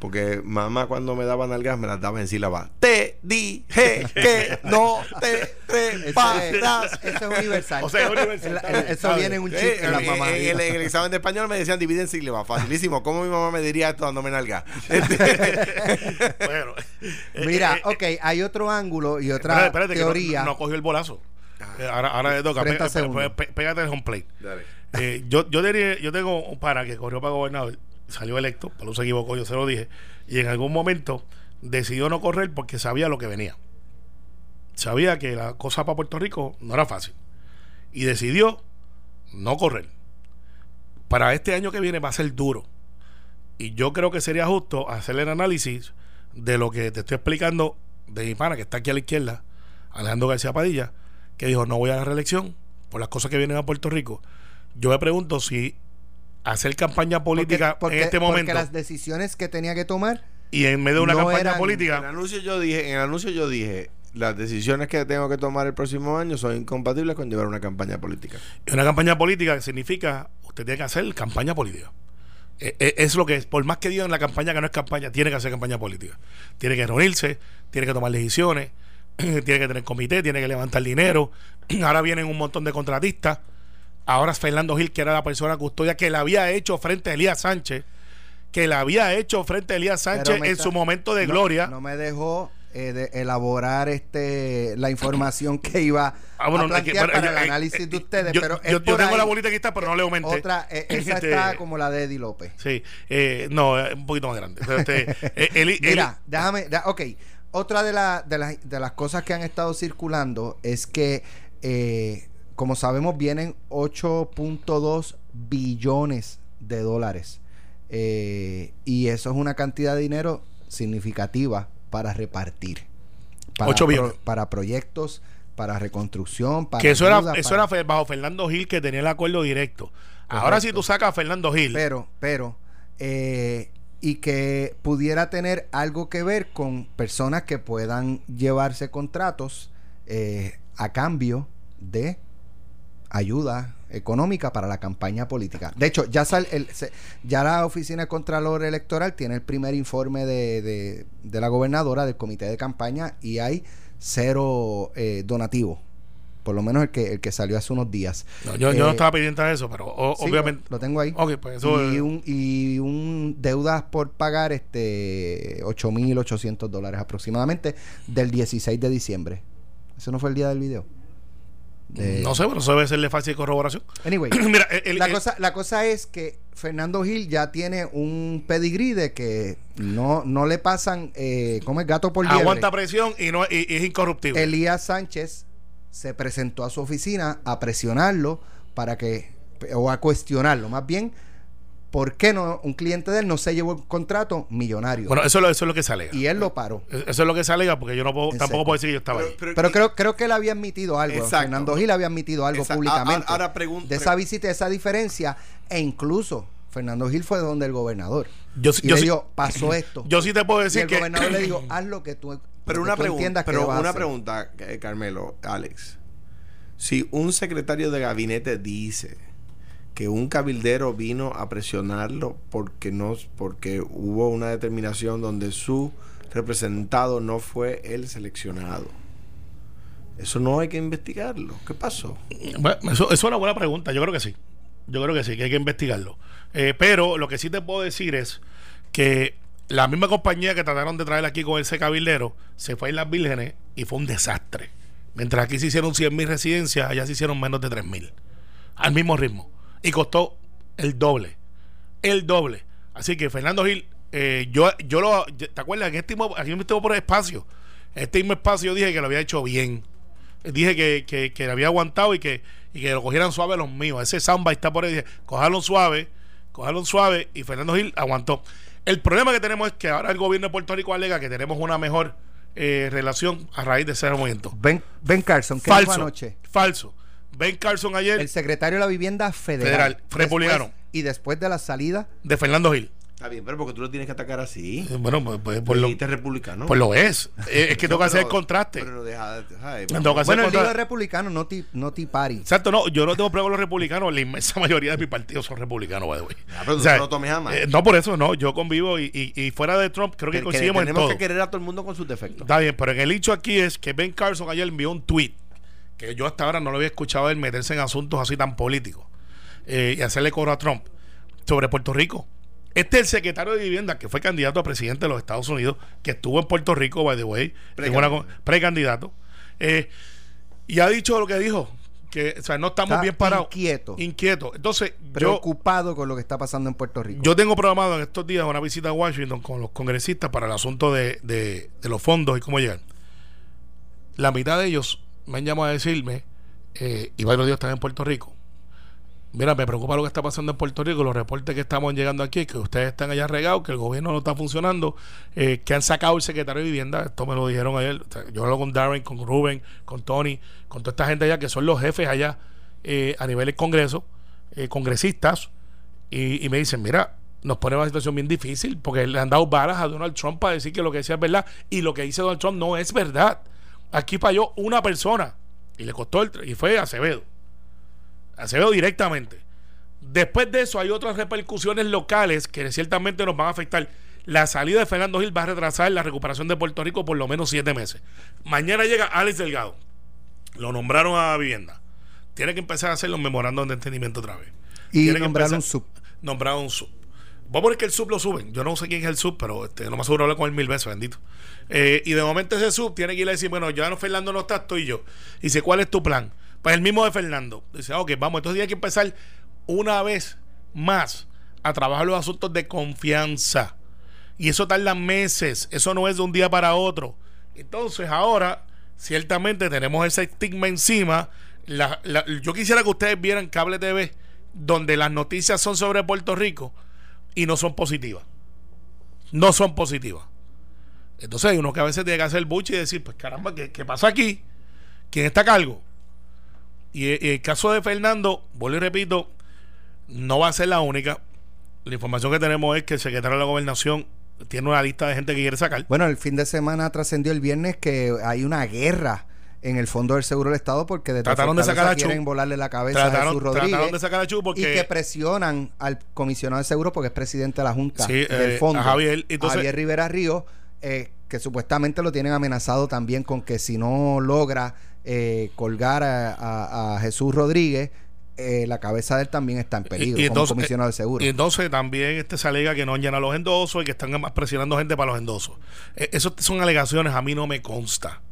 Porque mamá cuando me daba nalgas me las daba en sílabas. Te dije que no te preparas. Eso es universal. o sea, es universal. El- el- eso viene en un chip Eh, en la en, mamá. en el, en el examen de español me decían divide en sílabas. Facilísimo. ¿Cómo mi mamá me diría esto dándome nalgas? Bueno, eh, Mira, eh, ok, hay otro ángulo y otra espérate, espérate, que no- teoría. no, cogió el bolazo. Eh, ahora, ahora le toca. 30 Pe- pe- segundos. pe- pe- pégate el home plate. Dale. Eh, yo, yo, diría- yo tengo un para que corrió para gobernador, salió electo, pero se equivocó, yo se lo dije, y en algún momento decidió no correr porque sabía lo que venía. Sabía que la cosa para Puerto Rico no era fácil. Y decidió no correr. Para este año que viene va a ser duro. Y yo creo que sería justo hacer el análisis de lo que te estoy explicando de mi pana que está aquí a la izquierda, Alejandro García Padilla, que dijo no voy a la reelección por las cosas que vienen a Puerto Rico. Yo me pregunto si hacer campaña política Porque- en este porque momento las decisiones que tenía que tomar y en medio de una no campaña eran- En el política, anuncio yo dije, en el anuncio yo dije, las decisiones que tengo que tomar el próximo año son incompatibles con llevar una campaña política. y una campaña política que significa usted tiene que hacer campaña política. Eh, eh, es lo que es, por más que digan la campaña que no es campaña, tiene que hacer campaña política. Tiene que reunirse, tiene que tomar decisiones, tiene que tener comité, tiene que levantar dinero. Ahora vienen un montón de contratistas. Ahora Fernando Gil, que era la persona custodia que la había hecho frente a Elías Sánchez, que la había hecho frente a Elías Sánchez en está- su momento de no- gloria. No, me dejó eh, de elaborar este la información que iba Ah, bueno, a que- plantear bueno, para yo- el eh, análisis eh, de ustedes. yo, pero yo- yo tengo ahí la bolita que está, pero no le aumenté. Otra, eh, esa Este, está como la de Eddie López. Sí, eh, no, es un poquito más grande. Pero este, Eli- Mira, déjame, da- ok. Otra de, la- de, las- de las cosas que han estado circulando es que, como sabemos, vienen 8.2 billones de dólares. Eh, y eso es una cantidad de dinero significativa para repartir. Para, Ocho billones. para proyectos, para reconstrucción, para que eso era, eso para- era bajo Fernando Gil que tenía el acuerdo directo. Ahora si tú sacas a Fernando Gil, Pero, pero, eh, y que pudiera tener algo que ver con personas que puedan llevarse contratos eh, a cambio de ayuda económica para la campaña política. De hecho, ya sal, el- se- ya la Oficina de Contralor Electoral tiene el primer informe de, de- de la gobernadora del comité de campaña y hay cero eh, donativo. Por lo menos el que, el que salió hace unos días. no, yo, yo no Eh, estaba pendiente de eso, pero o- Sí, obviamente. Lo tengo ahí. Ok, pues eso y es- un, y un deudas por pagar este 8.800 dólares aproximadamente del 16 de diciembre. ¿Eso no fue el día del video? De- no sé, pero eso debe serle fácil corroboración. Anyway, Mira, el- el- la, el- cosa, la cosa es que Fernando Gil ya tiene un pedigrí de que no, no le pasan, eh, ¿cómo es? Gato por liebre. aguanta presión y no y, y es incorruptible. Elías Sánchez se presentó a su oficina a presionarlo para que, o a cuestionarlo, más bien, ¿por qué no un cliente de él no se llevó un contrato millonario? bueno, eso, es lo- eso es lo que se alega. y él lo paró. Eso es lo que se alega porque yo no puedo, tampoco puedo decir que yo estaba ahí. Pero creo, creo que él había admitido algo. Exacto. Fernando Gil había admitido algo Exacto. públicamente. Ahora- ahora pregun- de esa visita, de esa diferencia. E incluso Fernando Gil fue donde el gobernador. Yo sí- y yo le sí- pasó esto. Yo sí te puedo y decir el que gobernador le dijo, haz lo que tú, Pero lo que una tú pregunta, entiendas que pero una hacer". pregunta, eh, Carmelo, Alex. Si un secretario de gabinete dice que un cabildero vino a presionarlo porque no porque hubo una determinación donde su representado no fue el seleccionado. Eso no hay que investigarlo. ¿Qué pasó? Bueno, eso, es una buena pregunta. Yo creo que sí. Yo creo que sí, que hay que investigarlo. Eh, pero lo que sí te puedo decir es que la misma compañía que trataron de traer aquí con ese cabildero se fue a Las Vírgenes y fue un desastre. Mientras aquí se hicieron 100 mil residencias, allá se hicieron menos de 3 mil. Al mismo ritmo. Y costó el doble. El doble. Así que Fernando Gil, eh, yo, yo lo. ¿Te acuerdas? En este aquí me estuvo por espacio. En este mismo espacio yo dije que lo había hecho bien. Dije que, que, que lo había aguantado y que, y que lo cogieran suave los míos. Ese samba está por ahí. Dije, cójalo suave, cójalo suave. Y Fernando Gil aguantó. El problema que tenemos es que ahora el gobierno de Puerto Rico alega que tenemos una mejor eh, relación a raíz de ese momento. Ben, ben Carson, ¿qué falso. anoche? Falso. Ben Carson ayer. El secretario de la Vivienda Federal. Federal, republicano. Después- y después de la salida, de Fernando Gil. Está bien, pero porque tú lo tienes que atacar así. Eh, Bueno, pues, pues, por lo, republicano. pues lo es. Eh, es que tengo que hacer el contraste. Pero deja, deja de- Tengo que hacer bueno, el el digo republicano, no ti, no ti party. Exacto, no, yo no tengo problema con los republicanos, la inmensa mayoría de mi partido son republicanos, by the way. Ah, pero tú no lo tomes a eh, no, por eso no, yo convivo y, y- y fuera de Trump creo que, Que- que coincidimos en tenemos todo. que querer a todo el mundo con sus defectos. Está bien, pero en el hecho aquí es que Ben Carson ayer envió un tweet que yo hasta ahora no lo había escuchado él meterse en asuntos así tan políticos eh, y hacerle coro a Trump sobre Puerto Rico. Este es el secretario de Vivienda que fue candidato a presidente de los Estados Unidos, que estuvo en Puerto Rico, by the way, con- precandidato, eh, y ha dicho lo que dijo, que o sea, no estamos Está bien parados. inquieto. Inquieto. Entonces, yo, Preocupado con lo que está pasando en Puerto Rico. yo tengo programado en estos días una visita a Washington con los congresistas para el asunto de, de- de los fondos y cómo llegar. La mitad de ellos me han llamado a decirme, eh, y varios días están en Puerto Rico. Mira, me preocupa lo que está pasando en Puerto Rico, los reportes que estamos llegando aquí, que ustedes están allá regados, que el gobierno no está funcionando, eh, que han sacado el secretario de Vivienda, esto me lo dijeron ayer, yo hablo con Darren, con Rubén, con Tony, con toda esta gente allá, que son los jefes allá eh, a nivel del Congreso, eh, congresistas, y, me dicen, mira, nos pone en una situación bien difícil porque le han dado balas a Donald Trump para decir que lo que decía es verdad y lo que dice Donald Trump no es verdad. Aquí falló una persona y le costó el... y fue Acevedo. Acevedo directamente. Después de eso hay otras repercusiones locales que ciertamente nos van a afectar. La salida de Fernando Gil va a retrasar la recuperación de Puerto Rico por lo menos siete meses. Mañana llega Alex Delgado. Lo nombraron a vivienda. Tiene que empezar a hacer los memorandos de entendimiento otra vez. y Tiene que nombrar empezar- un sub. Nombraron un sub. Vamos a poner que el sub lo suben. Yo no sé quién es el sub, pero este, no me aseguro hablar con él mil veces, bendito. Eh, y de momento ese sub tiene que ir a decir, bueno, ya no Fernando no está, estoy yo. Y dice, ¿cuál es tu plan? Pues el mismo de Fernando. Dice, ok, vamos, entonces hay que empezar una vez más a trabajar los asuntos de confianza. Y eso tarda meses. Eso no es de un día para otro. Entonces ahora, ciertamente tenemos ese estigma encima. Yo quisiera que ustedes vieran Cable TV, donde las noticias son sobre Puerto Rico y no son positivas. No son positivas. Entonces hay uno que a veces tiene que hacer buche y decir, pues caramba, ¿qué, qué pasa aquí? ¿Quién está a cargo? Y, y el caso de Fernando, vuelvo y repito, no va a ser la única. La información que tenemos es que el secretario de la gobernación tiene una lista de gente que quiere sacar. Bueno, el fin de semana trascendió el viernes que hay una guerra en el Fondo del Seguro del Estado porque desde Trataron de sacar a Chu. quieren volarle la cabeza a Trataron, Jesús Rodríguez trataron de sacar a Chu y que presionan al comisionado de seguro porque es presidente de la Junta Sí, del eh, fondo, a Javier. Entonces- Javier Rivera Ríos, eh, que supuestamente lo tienen amenazado también con que si no logra eh, colgar a, a- a Jesús Rodríguez, eh, la cabeza de él también está en peligro Y- y como entonces- comisionado de seguro. Y entonces también este se alega que no han llenado los endosos y que están presionando gente para los endosos. Eh, Eso son alegaciones, a mí no me consta.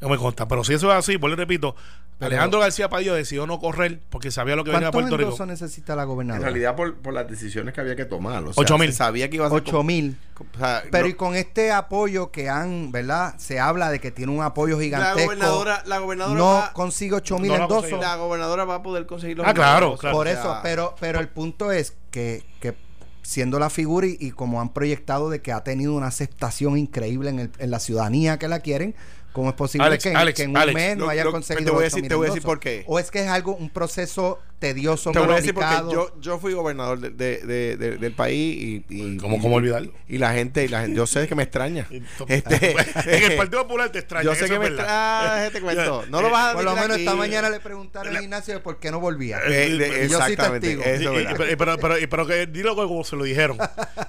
No me consta. Pero si eso es así, pues le repito, Pero- Alejandro García Padillo decidió no correr porque sabía lo que venía a ¿Cuántos Puerto Rico. endosos necesita la En gobernadora? realidad, por, por las decisiones que había que tomar. O sea, mil. se Sabía que iba a ser. 8 mil. o sea, Pero no- y con este apoyo que han, ¿verdad? Se habla de que tiene un apoyo la gigantesco. gobernadora, la gobernadora no va, consigue 8 mil No la endosos. la gobernadora va a poder conseguir los Ah, claro. Por o eso, pero, pero el punto es que, que siendo la figura y, y como han proyectado de que ha tenido una aceptación increíble en, el- en la ciudadanía que la quieren, ¿cómo es posible Alex, que, en- Alex, que en un Alex, mes no haya conseguido te voy a 8.000 decir- te voy a decir por qué. O es que es algo, un proceso tedioso, Te voy a decir porque yo, yo fui gobernador de- de- de- de- del país y, y- ¿Cómo- y- cómo olvidarlo? Y la gente, y la gente, yo sé que me extraña. Este, en el Partido Popular te extraña. yo sé que me extraña. este cuento. No lo vas a Por lo menos esta mañana le preguntaron a Ignacio de por qué no volvía. Eh, Y yo soy exactamente, testigo. eso Y- pero, pero, pero, pero que dilo como se lo dijeron.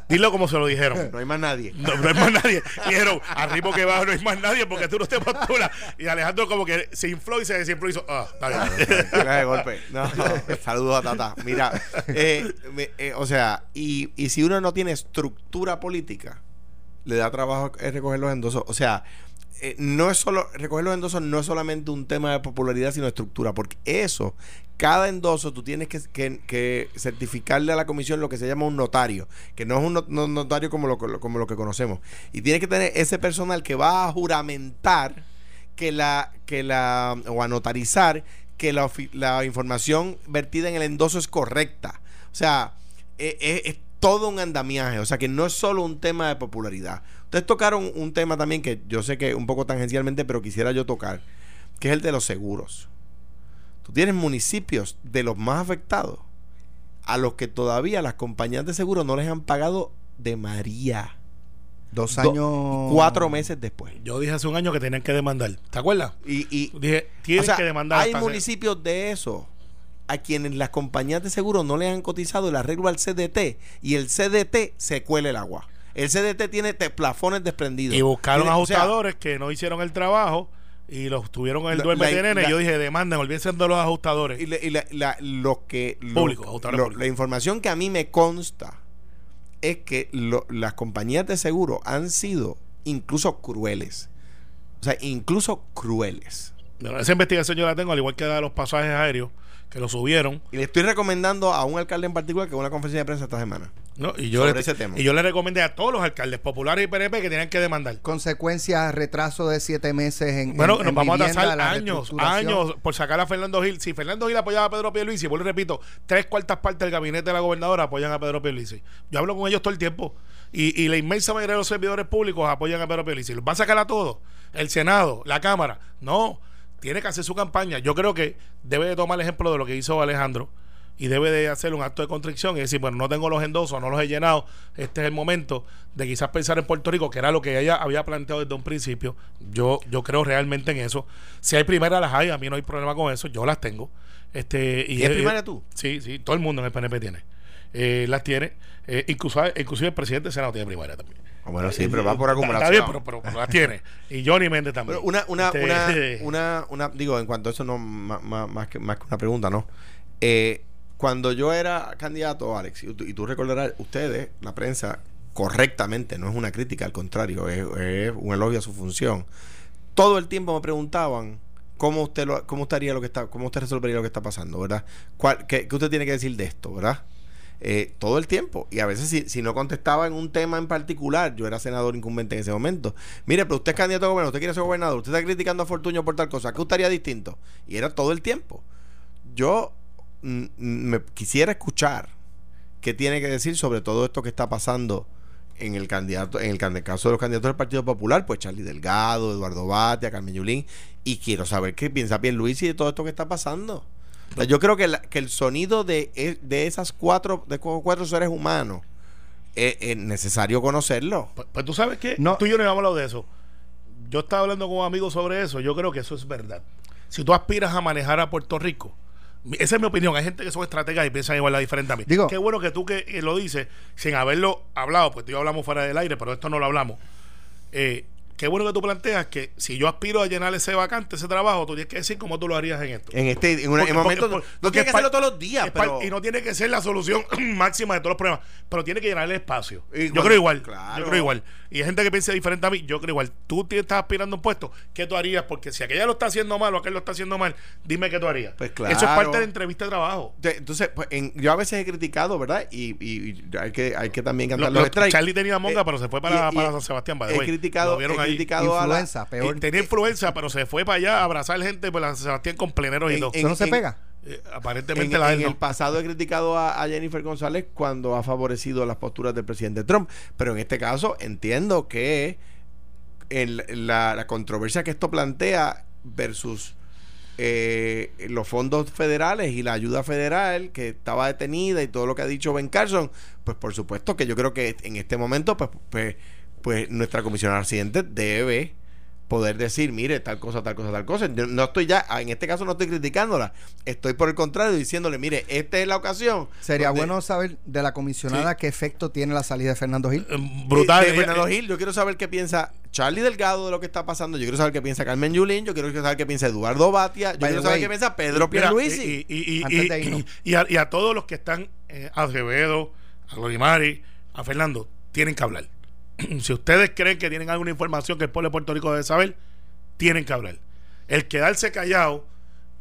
Dilo como se lo dijeron. No hay más nadie. No, no hay más nadie. Dijeron, ritmo que va no hay más nadie porque tú no te postulas. Y Alejandro como que se infló y se desinfló y hizo, ah, está bien. Golpe. No, saludos a Tata. Mira, eh, eh, o sea, y, y si uno no tiene estructura política, le da trabajo eh, recoger los endosos. O sea, no es solo, recoger los endosos no es solamente un tema de popularidad, sino estructura, porque eso, cada endoso tú tienes que, que- certificarle a la comisión lo que se llama un notario, que no es un no- no- notario como lo, como lo que conocemos. Y tienes que tener ese personal que va a juramentar que la, que la, o a notarizar que la, la información vertida en el endoso es correcta. O sea, e- e- es, todo un andamiaje. O sea, que no es solo un tema de popularidad. Ustedes tocaron un tema también que yo sé que un poco tangencialmente, pero quisiera yo tocar, que es el de los seguros. Tú tienes municipios de los más afectados a los que todavía las compañías de seguro no les han pagado de María. Dos Do- años. Cuatro meses después. Yo dije hace un año que tenían que demandar. ¿Te acuerdas? Y, y Dije, tienen o sea, que demandar. hay municipios de eso a quienes las compañías de seguro no le han cotizado el arreglo al CDT y el CDT se cuela el agua. El CDT tiene te- plafones desprendidos. Y buscaron Tiene- o sea, ajustadores que no hicieron el trabajo y los tuvieron en el duerme la- de nene. la- y yo dije, demanden, olvídense de los ajustadores. y, la- y la- la- lo que lo- Público, ajustadores lo- públicos. la información que a mí me consta es que las compañías de seguro han sido incluso crueles. O sea, incluso crueles. Esa investigación yo la tengo, al igual que la de los pasajes aéreos, que lo subieron. Y le estoy recomendando a un alcalde en particular que haga una conferencia de prensa esta semana. ¿no? Y, yo Sobre le, ese tema. y yo le recomendé a todos los alcaldes populares y PNP que tenían que demandar. Consecuencias, retraso de siete meses en. Bueno, en- nos en vamos a vivienda, tasar años, años por sacar a Fernando Gil. Si Fernando Gil apoyaba a Pedro Pierluisi, vuelvo y repito, tres cuartas partes del gabinete de la gobernadora apoyan a Pedro Pierluisi. Yo hablo con ellos todo el tiempo. Y, y la inmensa mayoría de los servidores públicos apoyan a Pedro Pierluisi. ¿Los va a sacar a todos? ¿El Senado? ¿La Cámara? No. Tiene que hacer su campaña. Yo creo que debe de tomar el ejemplo de lo que hizo Alejandro y debe de hacer un acto de contrición y decir, bueno, no tengo los endosos, no los he llenado, este es el momento de quizás pensar en Puerto Rico, que era lo que ella había planteado desde un principio. Yo, yo creo realmente en eso. Si hay primeras, las hay, a mí no hay problema con eso, yo las tengo. Este, y ¿Tienes primaria tú? Sí, sí, todo el mundo en el PNP tiene. Eh, las tiene, eh, inclusive, inclusive el presidente del Senado tiene primaria también. Bueno, sí, pero va por Está- acumulación. Está bien, pero, pero- pero las tiene. Y Johnny Méndez también. Pero una, una, Este, una, una, una, digo, en cuanto a eso, no, más, más, más que, más que una pregunta, ¿no? Eh, cuando yo era candidato, Alex, y tú, y tú recordarás, ustedes, la prensa, correctamente, no es una crítica, al contrario, es, es un elogio a su función. Todo el tiempo me preguntaban cómo usted lo, cómo estaría lo que está, cómo usted resolvería lo que está pasando, ¿verdad? ¿Cuál, qué, qué usted tiene que decir de esto, verdad? Eh, todo el tiempo. Y a veces si, si no contestaba en un tema en particular, yo era senador incumbente en ese momento. Mire, pero usted es candidato a gobernador, usted quiere ser gobernador, usted está criticando a Fortuño por tal cosa, ¿qué estaría distinto? Y era todo el tiempo. Yo mm, mm, me quisiera escuchar qué tiene que decir sobre todo esto que está pasando en el candidato, en el caso de los candidatos del Partido Popular, pues Charlie Delgado, Eduardo Batia, Carmen Yulín, y quiero saber qué piensa Pierluisi de todo esto que está pasando. O sea, yo creo que, la- que el sonido de, e- de esas cuatro, de cu- cuatro seres humanos es, es necesario conocerlo. Pues, pues tú sabes que No. tú y yo no hemos hablado de eso. Yo estaba hablando con amigos sobre eso. Yo creo que eso es verdad. Si tú aspiras a manejar a Puerto Rico, esa es mi opinión. Hay gente que son estrategas y piensan igual la diferente a mí. Digo- Qué bueno que tú que eh, lo dices sin haberlo hablado, pues tú y yo hablamos fuera del aire, pero esto no lo hablamos. Eh, qué bueno que tú planteas que si yo aspiro a llenar ese vacante, ese trabajo, tú tienes que decir cómo tú lo harías en esto. En este en, Porque- momentos porque- no porque tiene que hacerlo todos los días, pero y no tiene que ser la solución máxima de todos los problemas, pero tiene que llenar el espacio. Yo creo igual. claro. Yo creo igual. Y hay gente que piensa diferente a mí. Yo creo igual. Tú te estás aspirando a un puesto. ¿Qué tú harías? Porque si aquella lo está haciendo mal o aquel lo está haciendo mal, dime qué tú harías. Pues Eso es claro. parte de la entrevista de trabajo. entonces pues, en- yo a veces he criticado, ¿verdad? Y, y- y hay que hay que también cantar Lo- los lo-. Charlie tenía monga, Eh, pero se fue para, y- para San Sebastián. He criticado, Lo vieron ahí. criticado a la, Influenza, peor. Y tenía influenza, pero se fue para allá a abrazar gente por San Sebastián con pleneros y En- todo. ¿Eso no se en- pega? Eh, En, aparentemente la de en el pasado he criticado a, a Jennifer González cuando ha favorecido las posturas del presidente Trump, pero en este caso entiendo que el- la, la controversia que esto plantea versus eh, los fondos federales y la ayuda federal que estaba detenida y todo lo que ha dicho Ben Carson, pues por supuesto que yo creo que en este momento, pues, pues, pues nuestra comisionada residente debe poder decir, mire, tal cosa, tal cosa, tal cosa. Yo no estoy ya, en este caso no estoy criticándola, estoy por el contrario diciéndole, mire, esta es la ocasión. Sería donde- bueno saber de la comisionada qué efecto tiene la salida de Fernando Gil. Eh, Brutal. de Eh, Fernando eh, Gil, yo quiero saber qué piensa Charlie Delgado de lo que está pasando. Yo quiero saber qué piensa Carmen Yulín. Yo quiero saber qué piensa Eduardo Batia. Yo By quiero saber way, qué piensa Pedro Pierluisi. y, y- y- Antes y- de irnos. y a, y a todos los que están, eh, a Acevedo, a Glorimari, a Fernando, tienen que hablar. si ustedes creen que tienen alguna información que el pueblo de Puerto Rico debe saber, tienen que hablar. El quedarse callado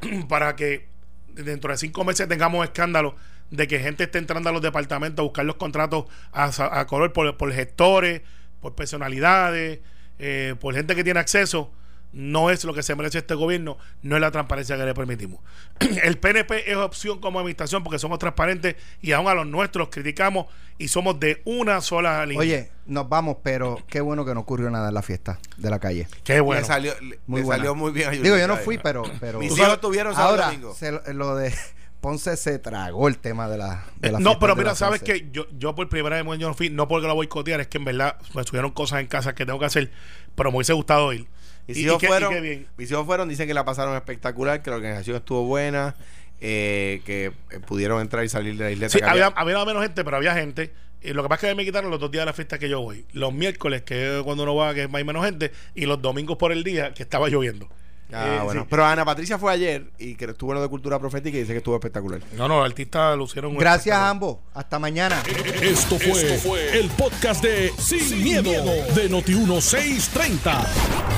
para que dentro de cinco meses tengamos escándalo de que gente esté entrando a los departamentos a buscar los contratos a, color por, por gestores, por personalidades, eh, por gente que tiene acceso, no es lo que se merece este gobierno, no es la transparencia que le permitimos. El PNP es opción como administración porque somos transparentes y aún a los nuestros criticamos y somos de una sola línea. Oye, nos vamos, pero qué bueno que no ocurrió nada en la fiesta de la calle. qué bueno. Le salió, le- Muy le salió muy bien Digo, yo no fui, pero... pero Mis hijos tuvieron Ahora, domingo. se lo, de Ponce se tragó el tema de la, de la no, pero mira, sabes que yo, yo por primera vez yo no fui, no porque lo boicotear, es que en verdad me subieron cosas en casa que tengo que hacer, pero me hubiese gustado ir. Mis hijos fueron, mis hijos fueron, dicen que la pasaron espectacular, que la organización estuvo buena, eh, que eh, pudieron entrar y salir de la isleta. Sí, había, había- había menos gente, pero había gente. Y lo que pasa es que me quitaron los dos días de la fiesta que yo voy. Los miércoles, que es cuando uno va, que hay menos gente, y los domingos por el día, que estaba lloviendo. Ah, Eh, bueno. sí. Pero Ana Patricia fue ayer y que estuvo en lo de cultura profética y dice que estuvo espectacular. No, no, los artistas lucieron. Gracias a ambos. Hasta mañana. Esto fue, el podcast de Sin, miedo, de Noti1630.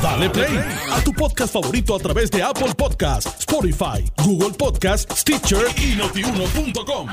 Dale play a tu podcast favorito a través de Apple Podcasts, Spotify, Google Podcasts, Stitcher y notiuno.com.